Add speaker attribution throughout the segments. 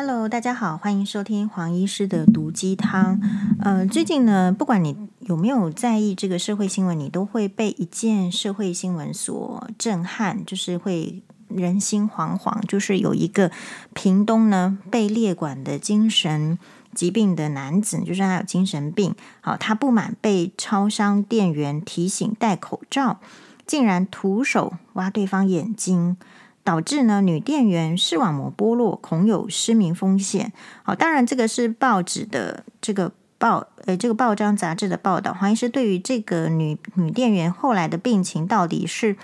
Speaker 1: Hello，大家好，欢迎收听黄医师的毒鸡汤。呃，最近呢，不管你有没有在意这个社会新闻，你都会被一件社会新闻所震撼，就是会人心惶惶。就是有一个屏东呢被列管的精神疾病的男子，就是他有精神病。好，他不满被超商店员提醒戴口罩，竟然徒手挖对方眼睛。导致呢，女店员视网膜剥落，恐有失明风险。好，当然这个是报纸的这个报，呃，这个报章杂志的报道。黄医师对于这个女女店员后来的病情，到底是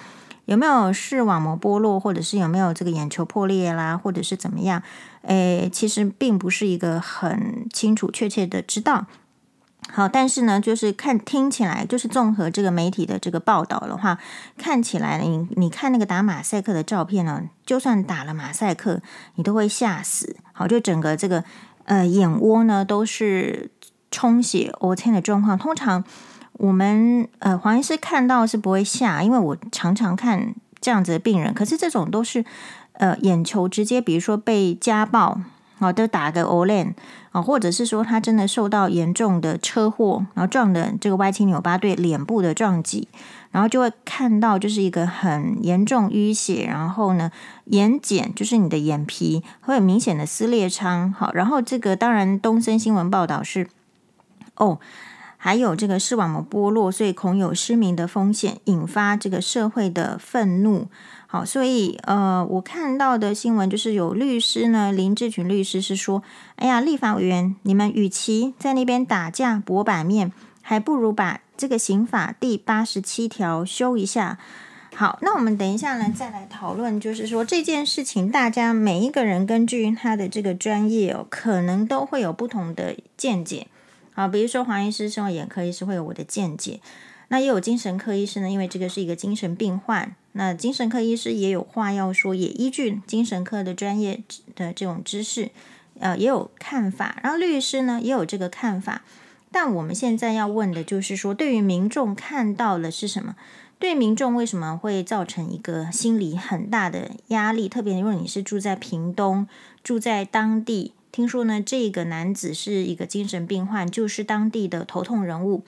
Speaker 1: 有没有视网膜剥落，或者是有没有这个眼球破裂啦，或者是怎么样？诶，其实并不是一个很清楚确切的知道。好，但是呢，就是看听起来，就是综合这个媒体的这个报道的话，看起来你你看那个打马赛克的照片呢，就算打了马赛克，你都会吓死。好，就整个这个呃眼窝呢都是充血、凹陷的状况。通常我们呃黄医师看到是不会吓，因为我常常看这样子的病人。可是这种都是呃眼球直接，比如说被家暴。好，都打个 Olen 啊，或者是说他真的受到严重的车祸，然后撞的这个歪七扭八，对脸部的撞击，然后就会看到就是一个很严重淤血，然后呢眼睑就是你的眼皮会有明显的撕裂伤。好，然后这个当然东森新闻报道是哦，还有这个视网膜剥落，所以恐有失明的风险，引发这个社会的愤怒。好，所以呃，我看到的新闻就是有律师呢，林志群律师是说，哎呀，立法委员，你们与其在那边打架搏版面，还不如把这个刑法第八十七条修一下。好，那我们等一下呢，再来讨论，就是说这件事情，大家每一个人根据他的这个专业哦，可能都会有不同的见解。好，比如说黄医师，身为眼科医师，会有我的见解。那也有精神科医师呢，因为这个是一个精神病患，那精神科医师也有话要说，也依据精神科的专业的这种知识，呃，也有看法。然后律师呢也有这个看法，但我们现在要问的就是说，对于民众看到了是什么？对民众为什么会造成一个心理很大的压力？特别如果你是住在屏东，住在当地，听说呢这个男子是一个精神病患，就是当地的头痛人物。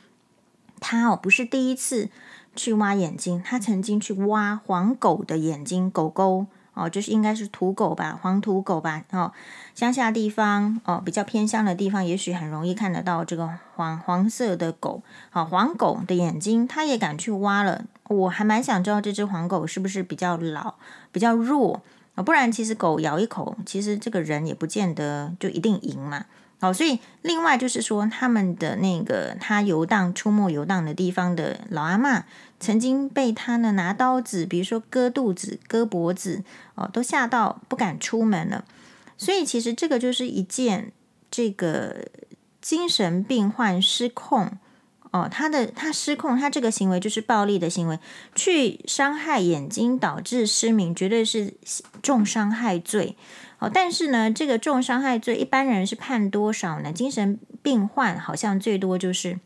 Speaker 1: 他哦不是第一次去挖眼睛，他曾经去挖黄狗的眼睛，狗狗哦，就是应该是土狗吧，黄土狗吧，哦，乡下地方哦，比较偏乡的地方，也许很容易看得到这个黄黄色的狗，好，黄狗的眼睛，他也敢去挖了。我还蛮想知道这只黄狗是不是比较老，比较弱啊？不然其实狗咬一口，其实这个人也不见得就一定赢嘛。好，所以另外就是说，他们的那个他游荡、出没、游荡的地方的老阿嬷，曾经被他呢拿刀子，比如说割肚子、割脖子，哦，都吓到不敢出门了。所以其实这个就是一件这个精神病患失控，哦，他的他失控，他这个行为就是暴力的行为，去伤害眼睛导致失明，绝对是重伤害罪。哦，但是呢，这个重伤害罪一般人是判多少呢？精神病患好像最多就是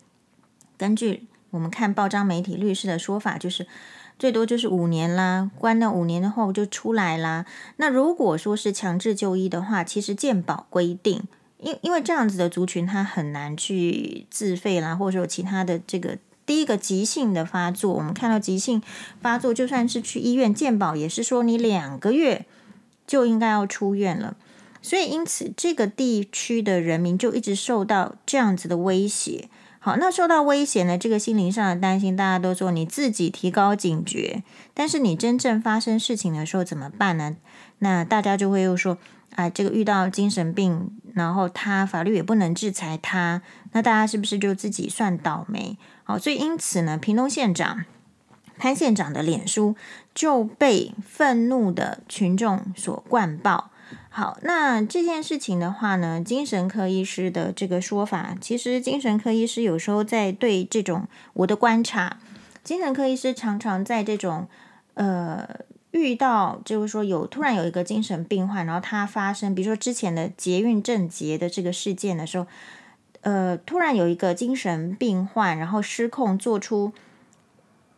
Speaker 1: 根据我们看报章媒体律师的说法，就是最多就是五年啦，关了五年后就出来啦。那如果说是强制就医的话，其实健保规定，因因为这样子的族群他很难去自费啦，或者说其他的这个第一个急性的发作，我们看到急性发作，就算是去医院健保也是说你两个月。就应该要出院了，所以因此这个地区的人民就一直受到这样子的威胁。好，那受到威胁呢，这个心灵上的担心，大家都说你自己提高警觉，但是你真正发生事情的时候怎么办呢？那大家就会又说，啊，这个遇到精神病，然后他法律也不能制裁他，那大家是不是就自己算倒霉？好，所以因此呢，屏东县长。潘县长的脸书就被愤怒的群众所灌爆。好，那这件事情的话呢，精神科医师的这个说法，其实精神科医师有时候在对这种我的观察，精神科医师常常在这种呃遇到就是说有突然有一个精神病患，然后他发生，比如说之前的捷运症捷的这个事件的时候，呃，突然有一个精神病患，然后失控做出。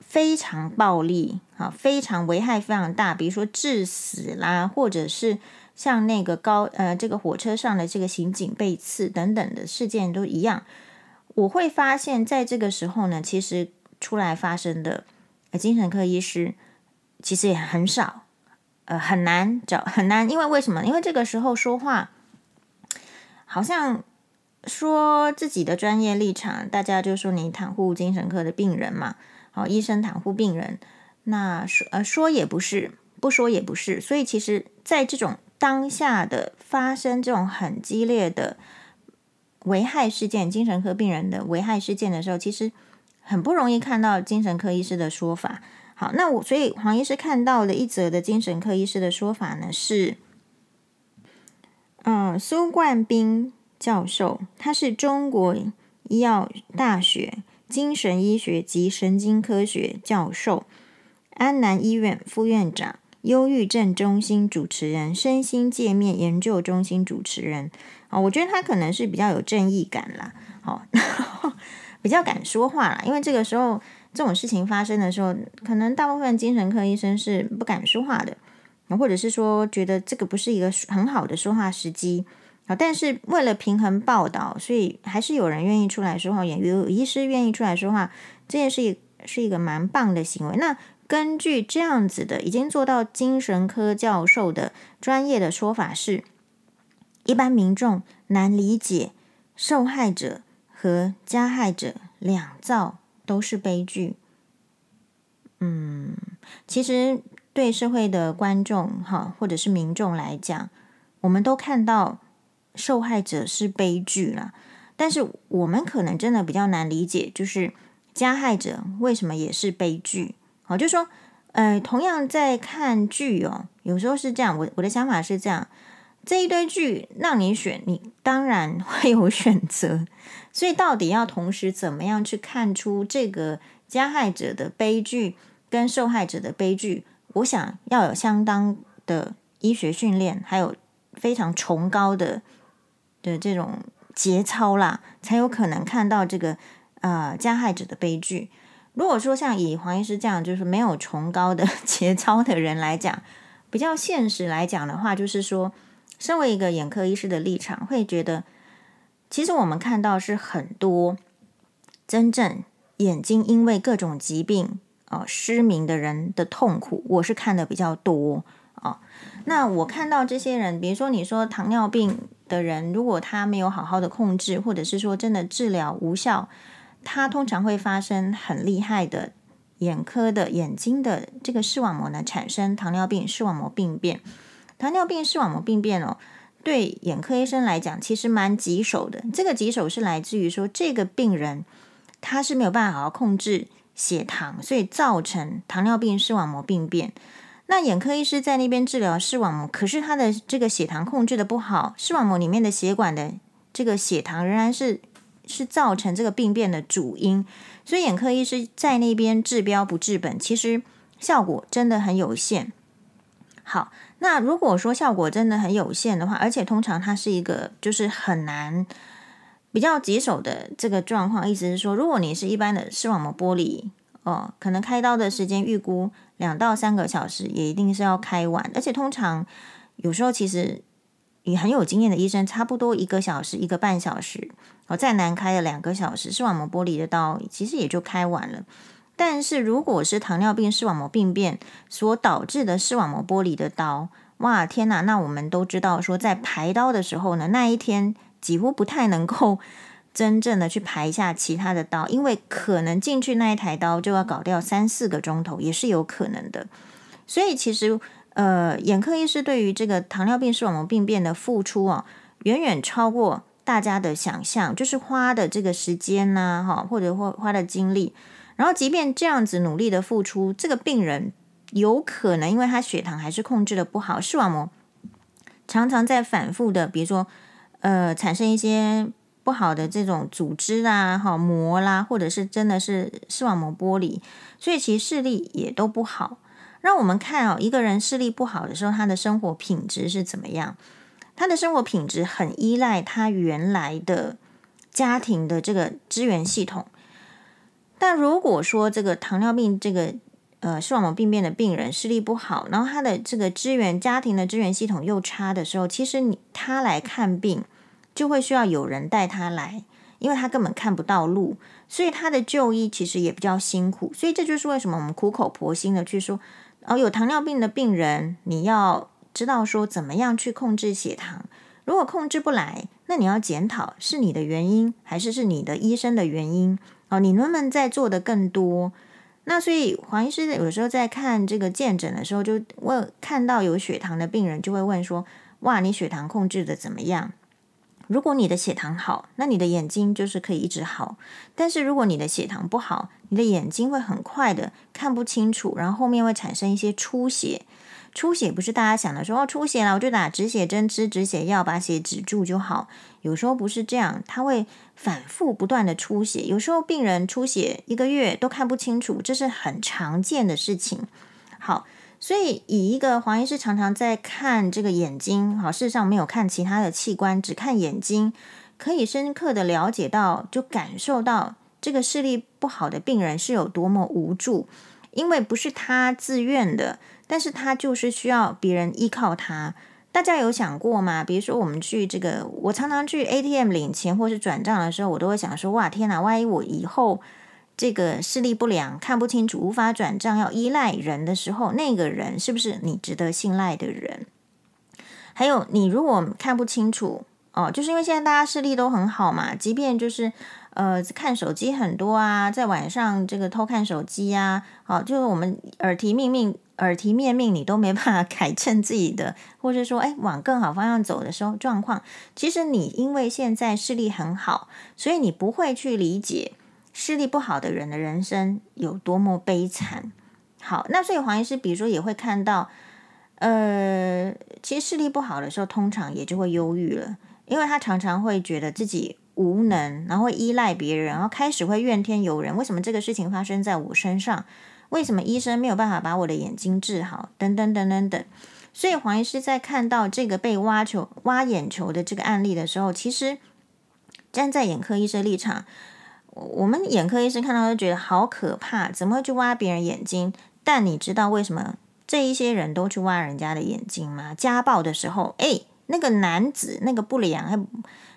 Speaker 1: 非常暴力啊，非常危害非常大，比如说致死啦，或者是像那个高呃这个火车上的这个刑警被刺等等的事件都一样，我会发现在这个时候呢，其实出来发生的精神科医师其实也很少，呃很难找很难，因为为什么？因为这个时候说话好像说自己的专业立场，大家就说你袒护精神科的病人嘛，好，医生袒护病人，那说呃说也不是。不说也不是，所以其实，在这种当下的发生这种很激烈的危害事件，精神科病人的危害事件的时候，其实很不容易看到精神科医师的说法。好，那我所以黄医师看到的一则的精神科医师的说法呢，是，嗯、呃，苏冠斌教授，他是中国医药大学精神医学及神经科学教授，安南医院副院长。忧郁症中心主持人、身心界面研究中心主持人，啊，我觉得他可能是比较有正义感啦，好，比较敢说话啦。因为这个时候这种事情发生的时候，可能大部分精神科医生是不敢说话的，或者是说觉得这个不是一个很好的说话时机啊。但是为了平衡报道，所以还是有人愿意出来说话，也有医师愿意出来说话，这件事是一个蛮棒的行为。那。根据这样子的已经做到精神科教授的专业的说法是，一般民众难理解，受害者和加害者两造都是悲剧。嗯，其实对社会的观众哈，或者是民众来讲，我们都看到受害者是悲剧了，但是我们可能真的比较难理解，就是加害者为什么也是悲剧。好，就说，呃，同样在看剧哦，有时候是这样。我我的想法是这样，这一堆剧让你选，你当然会有选择。所以，到底要同时怎么样去看出这个加害者的悲剧跟受害者的悲剧？我想要有相当的医学训练，还有非常崇高的的这种节操啦，才有可能看到这个呃加害者的悲剧。如果说像以黄医师这样，就是没有崇高的 节操的人来讲，比较现实来讲的话，就是说，身为一个眼科医师的立场，会觉得，其实我们看到是很多真正眼睛因为各种疾病哦失明的人的痛苦，我是看的比较多哦。那我看到这些人，比如说你说糖尿病的人，如果他没有好好的控制，或者是说真的治疗无效。它通常会发生很厉害的眼科的眼睛的这个视网膜呢，产生糖尿病视网膜病变。糖尿病视网膜病变哦，对眼科医生来讲其实蛮棘手的。这个棘手是来自于说，这个病人他是没有办法好好控制血糖，所以造成糖尿病视网膜病变。那眼科医师在那边治疗视网膜，可是他的这个血糖控制的不好，视网膜里面的血管的这个血糖仍然是。是造成这个病变的主因，所以眼科医师在那边治标不治本，其实效果真的很有限。好，那如果说效果真的很有限的话，而且通常它是一个就是很难比较棘手的这个状况，意思是说，如果你是一般的视网膜剥离哦，可能开刀的时间预估两到三个小时，也一定是要开完，而且通常有时候其实。与很有经验的医生，差不多一个小时、一个半小时，哦，再难开的两个小时，视网膜剥离的刀其实也就开完了。但是如果是糖尿病视网膜病变所导致的视网膜剥离的刀，哇，天哪！那我们都知道说，在排刀的时候呢，那一天几乎不太能够 真正的去排下其他的刀，因为可能进去那一台刀就要搞掉三四个钟头，也是有可能的。所以其实。呃，眼科医师对于这个糖尿病视网膜病变的付出啊，远远超过大家的想象，就是花的这个时间呐，哈，或者或花的精力。然后，即便这样子努力的付出，这个病人有可能因为他血糖还是控制的不好，视网膜常常在反复的，比如说呃，产生一些不好的这种组织啦、哈膜啦，或者是真的是视网膜剥离，所以其实视力也都不好。让我们看哦，一个人视力不好的时候，他的生活品质是怎么样？他的生活品质很依赖他原来的家庭的这个资源系统。但如果说这个糖尿病这个呃视网膜病变的病人视力不好，然后他的这个支援家庭的支援系统又差的时候，其实你他来看病就会需要有人带他来，因为他根本看不到路，所以他的就医其实也比较辛苦。所以这就是为什么我们苦口婆心的去说，哦，有糖尿病的病人，你要知道说怎么样去控制血糖。如果控制不来，那你要检讨是你的原因，还是是你的医生的原因？哦，你能不能再做的更多？那所以黄医师有时候在看这个健诊的时候，就问看到有血糖的病人，就会问说：哇，你血糖控制的怎么样？如果你的血糖好，那你的眼睛就是可以一直好；但是如果你的血糖不好，你的眼睛会很快的看不清楚，然后后面会产生一些出血。出血不是大家想的说哦，出血了我就打止血针、吃止血药，把血止住就好。有时候不是这样，它会反复不断的出血。有时候病人出血一个月都看不清楚，这是很常见的事情。好，所以以一个黄医师常常在看这个眼睛，好，事实上没有看其他的器官，只看眼睛，可以深刻的了解到，就感受到这个视力不好的病人是有多么无助，因为不是他自愿的。但是他就是需要别人依靠他。大家有想过吗？比如说我们去这个，我常常去 ATM 领钱或是转账的时候，我都会想说：哇，天哪！万一我以后这个视力不良，看不清楚，无法转账，要依赖人的时候，那个人是不是你值得信赖的人？还有，你如果看不清楚哦，就是因为现在大家视力都很好嘛，即便就是。呃，看手机很多啊，在晚上这个偷看手机啊，好，就是我们耳提面命、耳提面命，你都没办法 改正自己的，或者说，哎，往更好方向走的时候状况，其实你因为现在视力很好，所以你不会去理解视力不好的人的人生有多么悲惨。好，那所以黄医师，比如说也会看到，呃，其实视力不好的时候，通常也就会忧郁了，因为他常常会觉得自己。无能，然后会依赖别人，然后开始会怨天尤人。为什么这个事情发生在我身上？为什么医生没有办法把我的眼睛治好？等等等等等。所以黄医师在看到这个被挖球、挖眼球的这个案例的时候，其实站在眼科医生立场，我们眼科医生看到就觉得好可怕，怎么会去挖别人眼睛？但你知道为什么这一些人都去挖人家的眼睛吗？家暴的时候，哎，那个男子那个不良。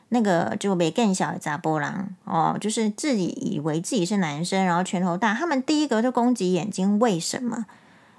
Speaker 1: 那个就被更小的查波郎哦，就是自己以为自己是男生，然后拳头大。他们第一个就攻击眼睛，为什么？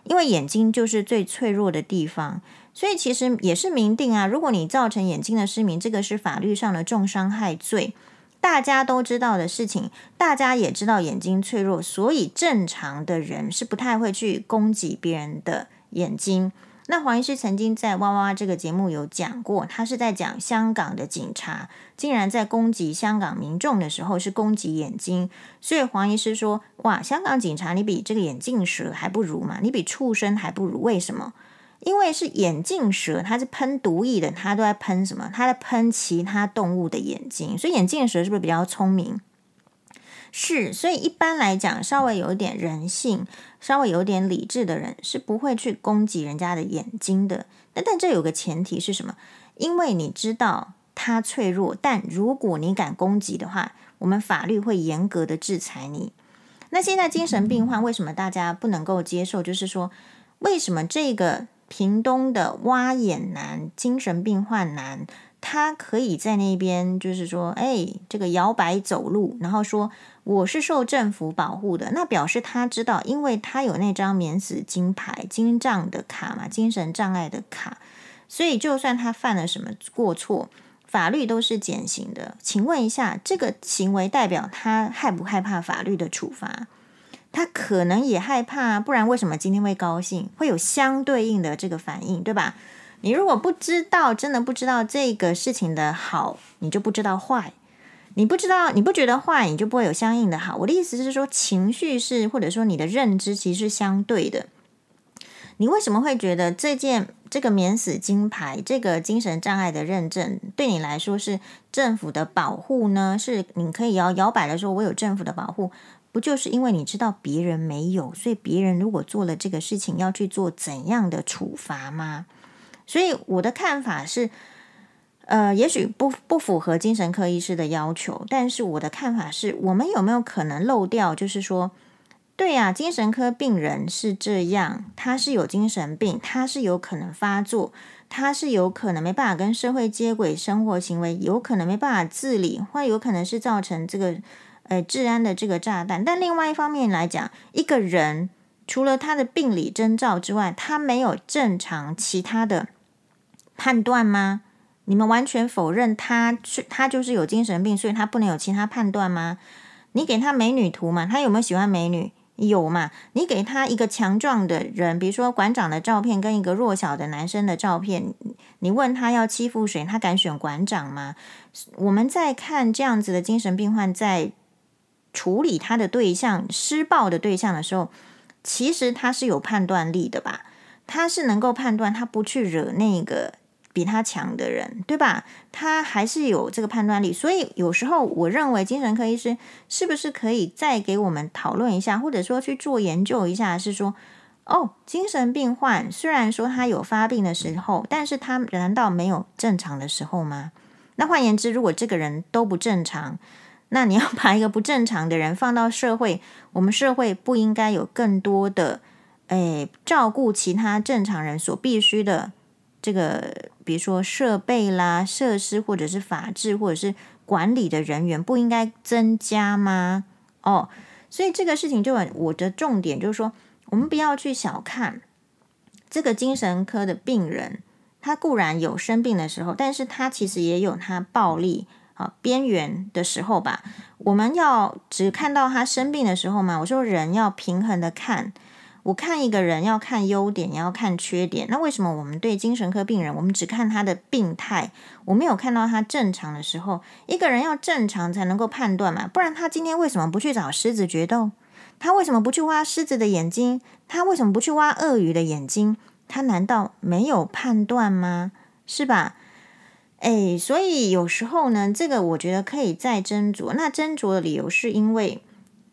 Speaker 1: 因为眼睛就是最脆弱的地方，所以其实也是明定啊。如果你造成眼睛的失明，这个是法律上的重伤害罪，大家都知道的事情，大家也知道眼睛脆弱，所以正常的人是不太会去攻击别人的眼睛。那黄医师曾经在《哇哇哇》这个节目有讲过，他是在讲香港的警察竟然在攻击香港民众的时候是攻击眼睛，所以黄医师说：“哇，香港警察你比这个眼镜蛇还不如嘛？你比畜生还不如？为什么？因为是眼镜蛇，它是喷毒液的，它都在喷什么？它在喷其他动物的眼睛，所以眼镜蛇是不是比较聪明？”是，所以一般来讲，稍微有一点人性、稍微有点理智的人是不会去攻击人家的眼睛的。但但这有个前提是什么？因为你知道他脆弱，但如果你敢攻击的话，我们法律会严格的制裁你。那现在精神病患为什么大家不能够接受？就是说，为什么这个屏东的挖眼男、精神病患男，他可以在那边，就是说，哎，这个摇摆走路，然后说。我是受政府保护的，那表示他知道，因为他有那张免死金牌、金障的卡嘛，精神障碍的卡，所以就算他犯了什么过错，法律都是减刑的。请问一下，这个行为代表他害不害怕法律的处罚？他可能也害怕，不然为什么今天会高兴？会有相对应的这个反应，对吧？你如果不知道，真的不知道这个事情的好，你就不知道坏。你不知道，你不觉得坏，你就不会有相应的好。我的意思是说，情绪是或者说你的认知其实是相对的。你为什么会觉得这件这个免死金牌、这个精神障碍的认证对你来说是政府的保护呢？是你可以摇摇摆的说，我有政府的保护，不就是因为你知道别人没有，所以别人如果做了这个事情，要去做怎样的处罚吗？所以我的看法是。呃，也许不不符合精神科医师的要求，但是我的看法是，我们有没有可能漏掉？就是说，对呀，精神科病人是这样，他是有精神病，他是有可能发作，他是有可能没办法跟社会接轨，生活行为有可能没办法自理，或有可能是造成这个呃治安的这个炸弹。但另外一方面来讲，一个人除了他的病理征兆之外，他没有正常其他的判断吗？你们完全否认他是他就是有精神病，所以他不能有其他判断吗？你给他美女图嘛，他有没有喜欢美女？有嘛？你给他一个强壮的人，比如说馆长的照片，跟一个弱小的男生的照片，你问他要欺负谁，他敢选馆长吗？我们在看这样子的精神病患在处理他的对象施暴的对象的时候，其实他是有判断力的吧？他是能够判断，他不去惹那个。比他强的人，对吧？他还是有这个判断力，所以有时候我认为精神科医师是不是可以再给我们讨论一下，或者说去做研究一下，是说，哦，精神病患虽然说他有发病的时候，但是他难道没有正常的时候吗？那换言之，如果这个人都不正常，那你要把一个不正常的人放到社会，我们社会不应该有更多的，诶，照顾其他正常人所必须的。这个，比如说设备啦、设施，或者是法制，或者是管理的人员，不应该增加吗？哦，所以这个事情就很，我的重点就是说，我们不要去小看这个精神科的病人，他固然有生病的时候，但是他其实也有他暴力啊边缘的时候吧。我们要只看到他生病的时候嘛？我说人要平衡的看。我看一个人要看优点，也要看缺点。那为什么我们对精神科病人，我们只看他的病态，我没有看到他正常的时候？一个人要正常才能够判断嘛，不然他今天为什么不去找狮子决斗？他为什么不去挖狮子的眼睛？他为什么不去挖鳄鱼的眼睛？他难道没有判断吗？是吧？诶，所以有时候呢，这个我觉得可以再斟酌。那斟酌的理由是因为，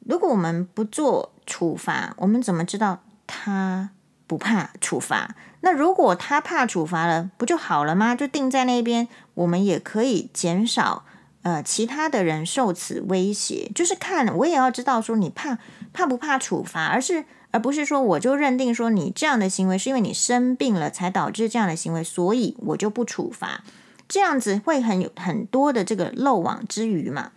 Speaker 1: 如果我们不做。处罚，我们怎么知道他不怕处罚？那如果他怕处罚了，不就好了吗？就定在那边，我们也可以减少呃其他的人受此威胁。就是看我也要知道说你怕怕不怕处罚，而是而不是说我就认定说你这样的行为是因为你生病了才导致这样的行为，所以我就不处罚。这样子会很有很多的这个漏网之鱼嘛。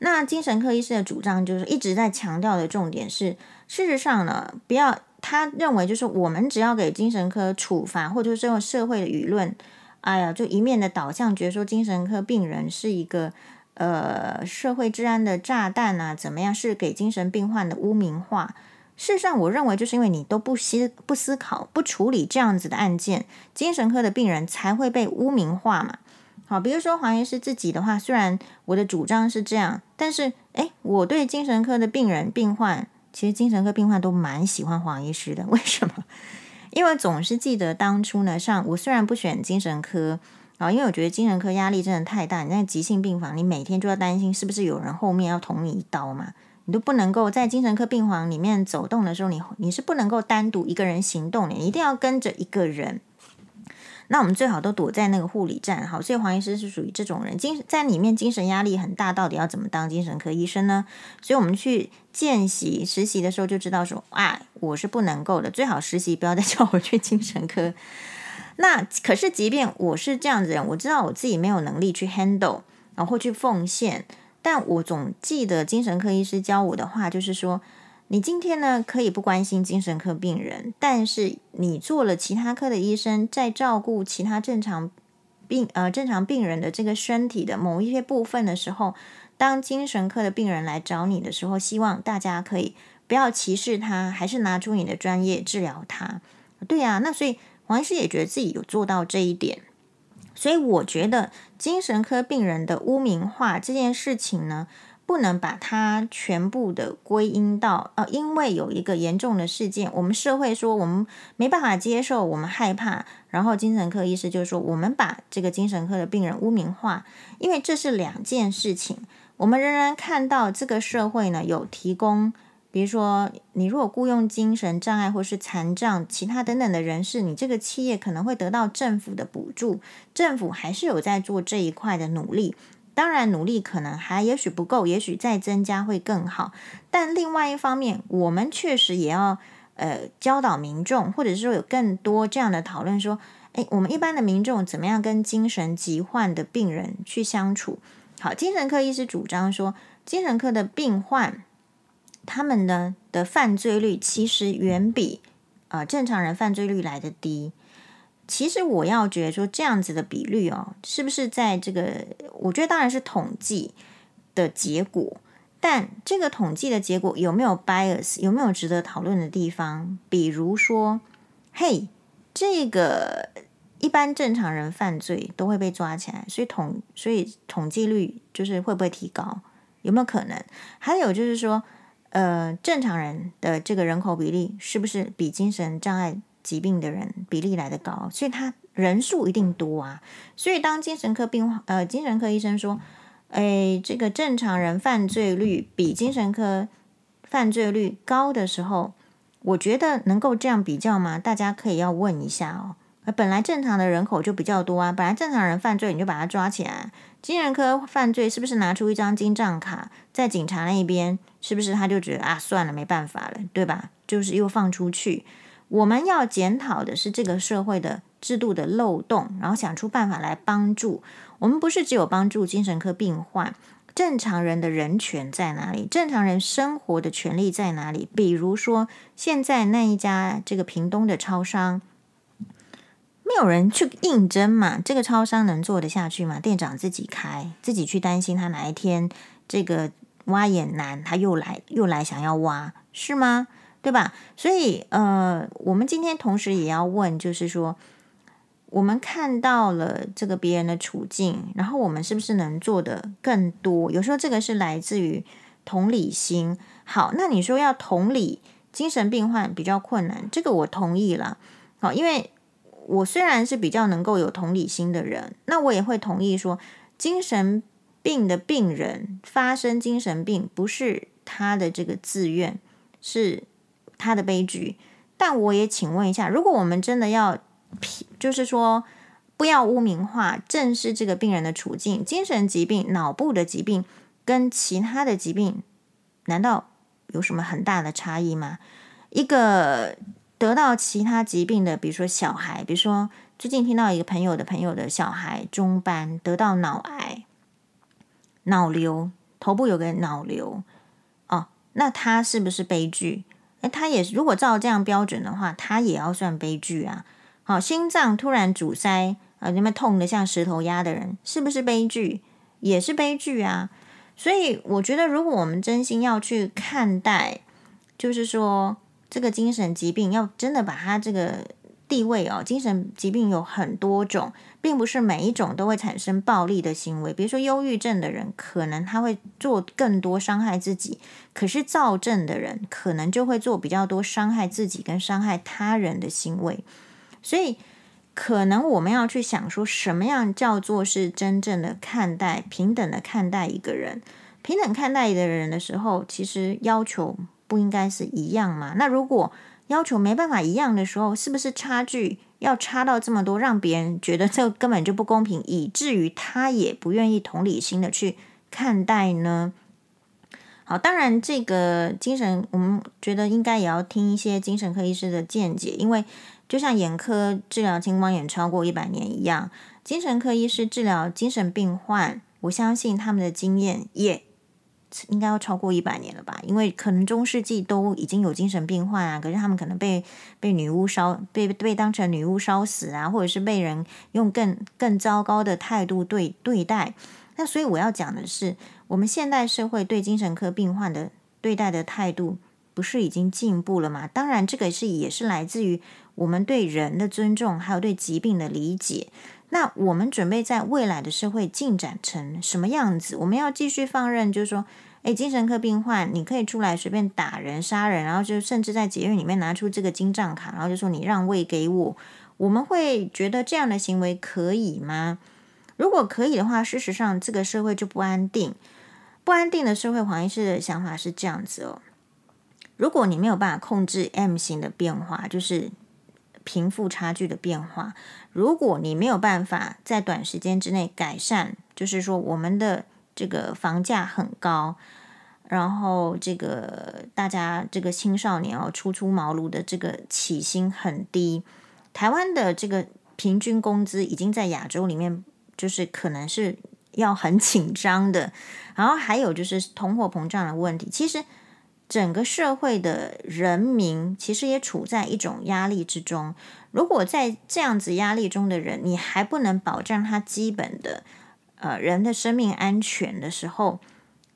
Speaker 1: 那精神科医师的主张就是一直在强调的重点是，事实上呢，不要他认为就是我们只要给精神科处罚，或者说用社会的舆论，哎呀，就一面的导向，觉得说精神科病人是一个呃社会治安的炸弹啊，怎么样，是给精神病患的污名化。事实上，我认为就是因为你都不思不思考、不处理这样子的案件，精神科的病人才会被污名化嘛。好，比如说黄医师自己的话，虽然我的主张是这样，但是诶，我对精神科的病人病患，其实精神科病患都蛮喜欢黄医师的。为什么？因为总是记得当初呢，上我虽然不选精神科啊，因为我觉得精神科压力真的太大。你在急性病房，你每天就要担心是不是有人后面要捅你一刀嘛，你都不能够在精神科病房里面走动的时候，你你是不能够单独一个人行动的，你一定要跟着一个人。那我们最好都躲在那个护理站，好，所以黄医师是属于这种人，精在里面精神压力很大，到底要怎么当精神科医生呢？所以我们去见习实习的时候就知道说，啊，我是不能够的，最好实习不要再叫我去精神科。那可是，即便我是这样子人，我知道我自己没有能力去 handle，然后去奉献，但我总记得精神科医师教我的话，就是说。你今天呢，可以不关心精神科病人，但是你做了其他科的医生，在照顾其他正常病呃正常病人的这个身体的某一些部分的时候，当精神科的病人来找你的时候，希望大家可以不要歧视他，还是拿出你的专业治疗他。对呀，那所以黄医师也觉得自己有做到这一点，所以我觉得精神科病人的污名化这件事情呢。不能把它全部的归因到呃，因为有一个严重的事件，我们社会说我们没办法接受，我们害怕，然后精神科医师就是说我们把这个精神科的病人污名化，因为这是两件事情。我们仍然看到这个社会呢有提供，比如说你如果雇佣精神障碍或是残障、其他等等的人士，你这个企业可能会得到政府的补助，政府还是有在做这一块的努力。当然努力可能还也许不够，也许再增加会更好。但另外一方面，我们确实也要呃教导民众，或者是说有更多这样的讨论，说，诶，我们一般的民众怎么样跟精神疾患的病人去相处？好，精神科医师主张说，精神科的病患他们呢的犯罪率其实远比呃正常人犯罪率来得低。其实我要觉得说这样子的比率哦，是不是在这个？我觉得当然是统计的结果，但这个统计的结果有没有 bias，有没有值得讨论的地方？比如说，嘿，这个一般正常人犯罪都会被抓起来，所以统所以统计率就是会不会提高？有没有可能？还有就是说，呃，正常人的这个人口比例是不是比精神障碍？疾病的人比例来得高，所以他人数一定多啊。所以当精神科病呃精神科医生说，诶，这个正常人犯罪率比精神科犯罪率高的时候，我觉得能够这样比较吗？大家可以要问一下哦。本来正常的人口就比较多啊，本来正常人犯罪你就把他抓起来，精神科犯罪是不是拿出一张金账卡在警察那边，是不是他就觉得啊算了没办法了，对吧？就是又放出去。我们要检讨的是这个社会的制度的漏洞，然后想出办法来帮助。我们不是只有帮助精神科病患，正常人的人权在哪里？正常人生活的权利在哪里？比如说，现在那一家这个屏东的超商，没有人去应征嘛？这个超商能做得下去吗？店长自己开，自己去担心他哪一天这个挖眼难，他又来又来想要挖，是吗？对吧？所以，呃，我们今天同时也要问，就是说，我们看到了这个别人的处境，然后我们是不是能做的更多？有时候这个是来自于同理心。好，那你说要同理精神病患比较困难，这个我同意了。好，因为我虽然是比较能够有同理心的人，那我也会同意说，精神病的病人发生精神病不是他的这个自愿，是。他的悲剧，但我也请问一下，如果我们真的要，就是说不要污名化，正视这个病人的处境，精神疾病、脑部的疾病跟其他的疾病，难道有什么很大的差异吗？一个得到其他疾病的，比如说小孩，比如说最近听到一个朋友的朋友的小孩中班得到脑癌、脑瘤，头部有个脑瘤，哦，那他是不是悲剧？他也如果照这样标准的话，他也要算悲剧啊！好，心脏突然阻塞啊，那么痛得像石头压的人，是不是悲剧？也是悲剧啊！所以我觉得，如果我们真心要去看待，就是说这个精神疾病，要真的把它这个。地位哦，精神疾病有很多种，并不是每一种都会产生暴力的行为。比如说，忧郁症的人可能他会做更多伤害自己，可是躁症的人可能就会做比较多伤害自己跟伤害他人的行为。所以，可能我们要去想说，什么样叫做是真正的看待、平等的看待一个人？平等看待一个人的时候，其实要求不应该是一样吗？那如果要求没办法一样的时候，是不是差距要差到这么多，让别人觉得这根本就不公平，以至于他也不愿意同理心的去看待呢？好，当然这个精神，我们觉得应该也要听一些精神科医师的见解，因为就像眼科治疗青光眼超过一百年一样，精神科医师治疗精神病患，我相信他们的经验也。应该要超过一百年了吧？因为可能中世纪都已经有精神病患啊，可是他们可能被被女巫烧，被被当成女巫烧死啊，或者是被人用更更糟糕的态度对对待。那所以我要讲的是，我们现代社会对精神科病患的对待的态度，不是已经进步了吗？当然，这个是也是来自于我们对人的尊重，还有对疾病的理解。那我们准备在未来的社会进展成什么样子？我们要继续放任，就是说，诶，精神科病患你可以出来随便打人、杀人，然后就甚至在捷运里面拿出这个金账卡，然后就说你让位给我。我们会觉得这样的行为可以吗？如果可以的话，事实上这个社会就不安定。不安定的社会，黄医师的想法是这样子哦。如果你没有办法控制 M 型的变化，就是。贫富差距的变化，如果你没有办法在短时间之内改善就是说我们的这个房价很高，然后这个大家这个青少年哦，初出茅庐的这个起薪很低。台湾的这个平均工资已经在亚洲里面，就是可能是要很紧张的。然后还有就是通货膨胀的问题，其实整个社会的人民其实也处在一种压力之中。如果在这样子压力中的人，你还不能保障他基本的呃人的生命安全的时候，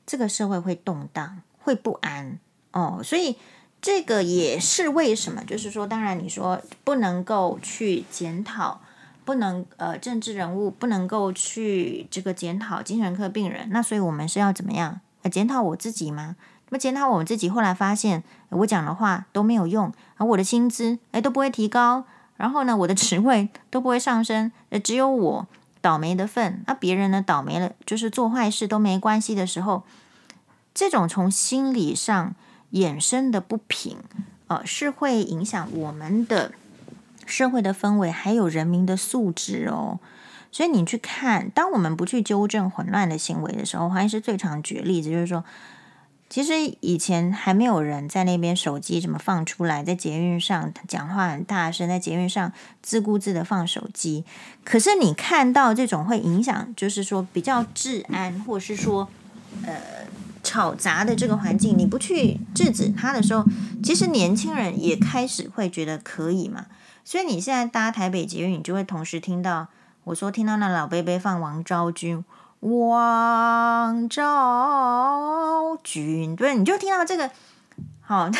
Speaker 1: 这个社会会动荡，会不安哦。所以这个也是为什么，就是说，当然你说不能够去检讨，不能呃政治人物不能够去这个检讨精神科病人，那所以我们是要怎么样？呃，检讨我自己吗？那么检讨我们自己，后来发现我讲的话都没有用，而我的薪资诶都不会提高。然后呢，我的职位都不会上升，呃，只有我倒霉的份。那别人呢，倒霉了，就是做坏事都没关系的时候，这种从心理上衍生的不平，呃，是会影响我们的社会的氛围，还有人民的素质哦。所以你去看，当我们不去纠正混乱的行为的时候，黄医师最常举例子就是说。其实以前还没有人在那边手机怎么放出来，在捷运上讲话很大声，在捷运上自顾自的放手机。可是你看到这种会影响，就是说比较治安，或是说呃吵杂的这个环境，你不去制止他的时候，其实年轻人也开始会觉得可以嘛。所以你现在搭台北捷运，你就会同时听到我说听到那老伯伯放王昭君。王昭君，对，你就听到这个，好，这，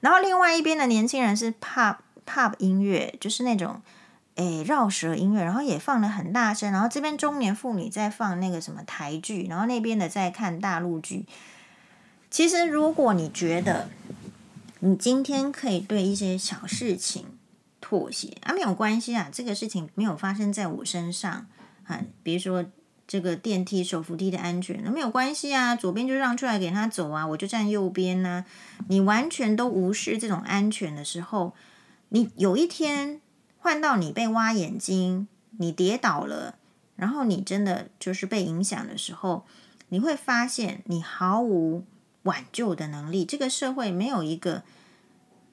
Speaker 1: 然后另外一边的年轻人是 pop pop 音乐，就是那种诶绕舌音乐，然后也放得很大声，然后这边中年妇女在放那个什么台剧，然后那边的在看大陆剧。其实，如果你觉得你今天可以对一些小事情妥协啊，没有关系啊，这个事情没有发生在我身上啊，比如说。这个电梯手扶梯的安全，那没有关系啊，左边就让出来给他走啊，我就站右边呢、啊。你完全都无视这种安全的时候，你有一天换到你被挖眼睛，你跌倒了，然后你真的就是被影响的时候，你会发现你毫无挽救的能力。这个社会没有一个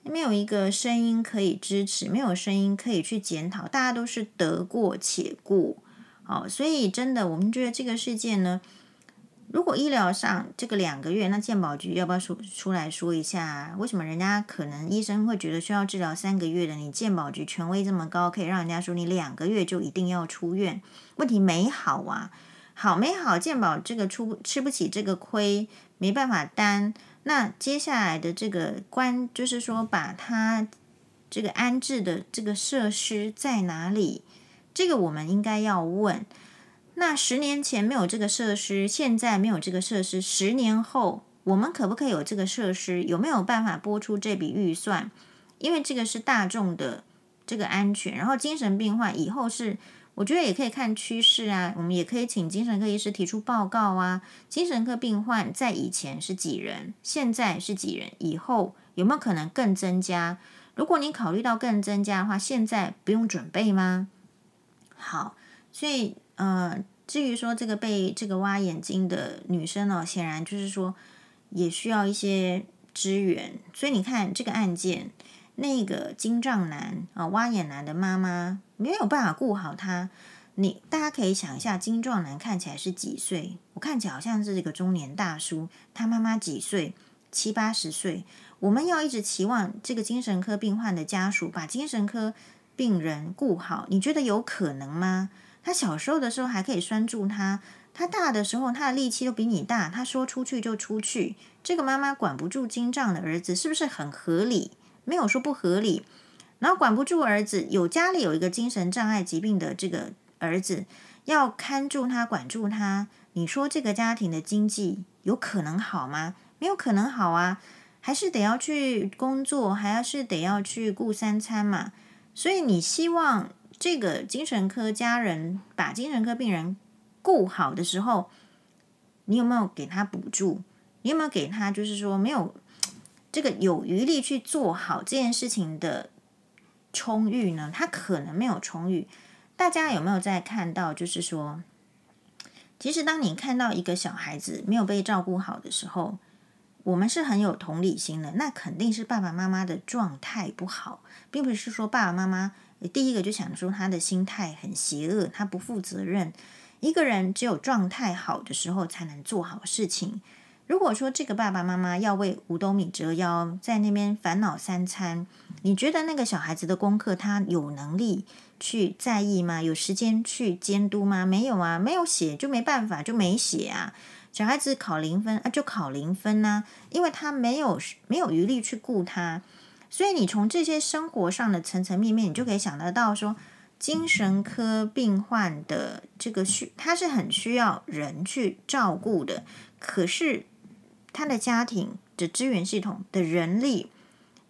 Speaker 1: 没有一个声音可以支持，没有声音可以去检讨，大家都是得过且过。好，所以真的，我们觉得这个事件呢，如果医疗上这个两个月，那健保局要不要说出来说一下，为什么人家可能医生会觉得需要治疗三个月的，你健保局权威这么高，可以让人家说你两个月就一定要出院？问题没好啊，好没好？健保这个出吃不起这个亏，没办法担。那接下来的这个关，就是说把他这个安置的这个设施在哪里？这个我们应该要问。那十年前没有这个设施，现在没有这个设施，十年后我们可不可以有这个设施？有没有办法拨出这笔预算？因为这个是大众的这个安全。然后精神病患以后是，我觉得也可以看趋势啊。我们也可以请精神科医师提出报告啊。精神科病患在以前是几人，现在是几人？以后有没有可能更增加？如果你考虑到更增加的话，现在不用准备吗？好，所以呃，至于说这个被这个挖眼睛的女生呢，显然就是说也需要一些支援。所以你看这个案件，那个精壮男啊，挖眼男的妈妈没有办法顾好他。你大家可以想一下，精壮男看起来是几岁？我看起来好像是这个中年大叔。他妈妈几岁？七八十岁。我们要一直期望这个精神科病患的家属把精神科。病人顾好，你觉得有可能吗？他小时候的时候还可以拴住他，他大的时候他的力气都比你大，他说出去就出去。这个妈妈管不住精障的儿子，是不是很合理？没有说不合理。然后管不住儿子，有家里有一个精神障碍疾病的这个儿子，要看住他，管住他。你说这个家庭的经济有可能好吗？没有可能好啊，还是得要去工作，还是得要去顾三餐嘛。所以你希望这个精神科家人把精神科病人顾好的时候，你有没有给他补助？你有没有给他就是说没有这个有余力去做好这件事情的充裕呢？他可能没有充裕。大家有没有在看到就是说其实当你看到一个小孩子没有被照顾好的时候，我们是很有同理心的。那肯定是爸爸妈妈的状态不好，并不是说爸爸妈妈第一个就想说他的心态很邪恶，他不负责任。一个人只有状态好的时候，才能做好事情。如果说这个爸爸妈妈要为五斗米折腰，在那边烦恼三餐，你觉得那个小孩子的功课他有能力去在意吗？有时间去监督吗？没有啊，没有写就没办法，就没写啊。小孩子考零分啊，就考零分呐、因为他没有没有余力去顾他。所以你从这些生活上的层层面面，你就可以想得到说。精神科病患的这个需，他是很需要人去照顾的。可是他的家庭的资源系统的人力，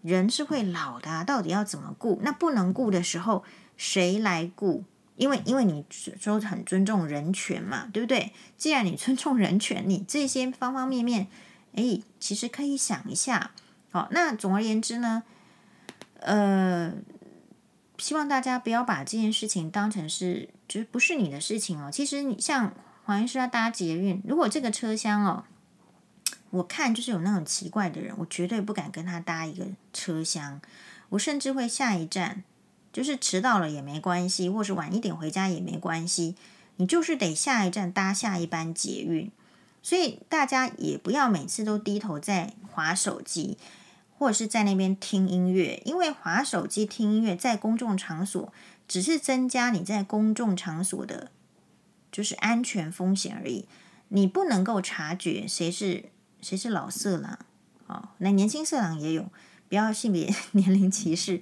Speaker 1: 人是会老的，到底要怎么顾？那不能顾的时候，谁来顾？因为因为你说很尊重人权嘛，对不对？既然你尊重人权，你这些方方面面，哎，其实可以想一下。好，那总而言之呢，呃。希望大家不要把这件事情当成是，就是不是你的事情哦。其实你像黄医师要搭捷运，如果这个车厢哦，我看就是有那种奇怪的人，我绝对不敢跟他搭一个车厢。我甚至会下一站，就是迟到了也没关系，或是晚一点回家也没关系，你就是得下一站搭下一班捷运。所以大家也不要每次都低头在划手机。或者是在那边听音乐，因为划手机听音乐在公众场所只是增加你在公众场所的，就是安全风险而已。你不能够察觉谁是谁是老色狼，哦，那年轻色狼也有，不要性别 年龄歧视。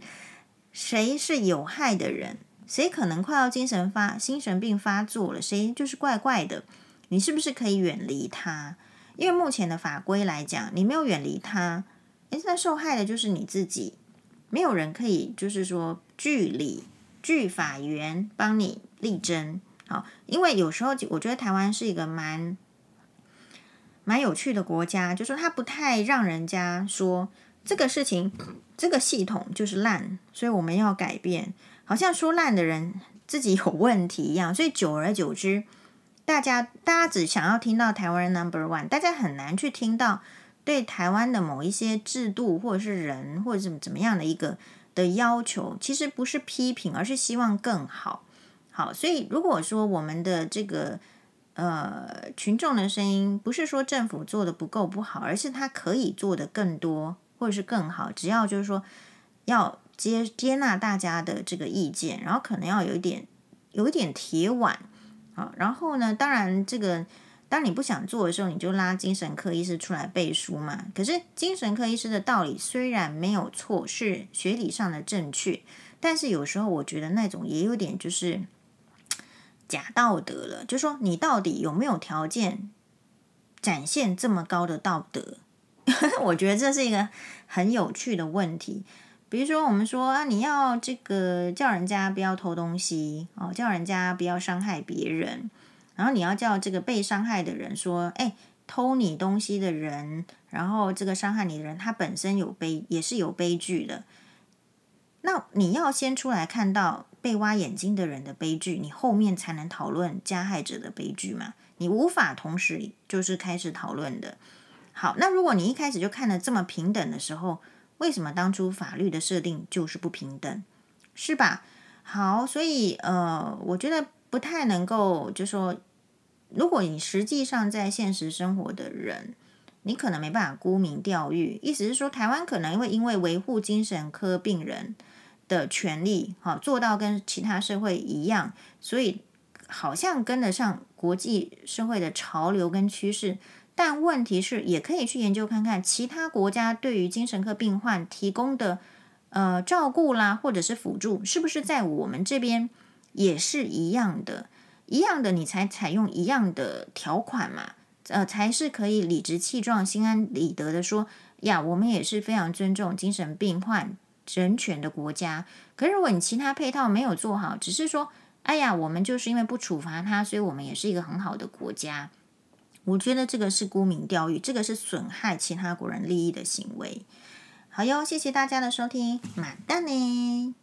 Speaker 1: 谁是有害的人？谁可能快要精神发精神病发作了？谁就是怪怪的？你是不是可以远离他？因为目前的法规来讲，你没有远离他。诶，那受害的就是你自己，没有人可以就是说据理据法源帮你力争。好，因为有时候我觉得台湾是一个蛮蛮有趣的国家，就是说它不太让人家说这个事情这个系统就是烂，所以我们要改变。好像说烂的人自己有问题一样，所以久而久之，大家大家只想要听到台湾人 Number One，大家很难去听到。对台湾的某一些制度，或者是人，或者怎么怎么样的一个的要求，其实不是批评，而是希望更好。好，所以如果说我们的这个呃群众的声音，不是说政府做的不够不好，而是他可以做的更多，或者是更好。只要就是说要接接纳大家的这个意见，然后可能要有一点有一点铁腕啊。然后呢，当然这个。当你不想做的时候，你就拉精神科医师出来背书嘛。可是精神科医师的道理虽然没有错，是学理上的正确，但是有时候我觉得那种也有点就是假道德了。就说你到底有没有条件展现这么高的道德？我觉得这是一个很有趣的问题。比如说，我们说啊，你要这个叫人家不要偷东西哦，叫人家不要伤害别人。然后你要叫这个被伤害的人说：“哎，偷你东西的人，然后这个伤害你的人，他本身有悲，也是有悲剧的。那你要先出来看到被挖眼睛的人的悲剧，你后面才能讨论加害者的悲剧嘛？你无法同时就是开始讨论的。好，那如果你一开始就看的这么平等的时候，为什么当初法律的设定就是不平等？是吧？好，所以呃，我觉得。不太能够，就说，如果你实际上在现实生活的人，你可能没办法沽名钓誉。意思是说，台湾可能会因为维护精神科病人的权利，好做到跟其他社会一样，所以好像跟得上国际社会的潮流跟趋势。但问题是，也可以去研究看看其他国家对于精神科病患提供的呃照顾啦，或者是辅助，是不是在我们这边？也是一样的，一样的，你才采用一样的条款嘛，呃，才是可以理直气壮、心安理得的说呀，我们也是非常尊重精神病患人权的国家。可是如果你其他配套没有做好，只是说，哎呀，我们就是因为不处罚他，所以我们也是一个很好的国家。我觉得这个是沽名钓誉，这个是损害其他国人利益的行为。好哟，谢谢大家的收听，马蛋呢。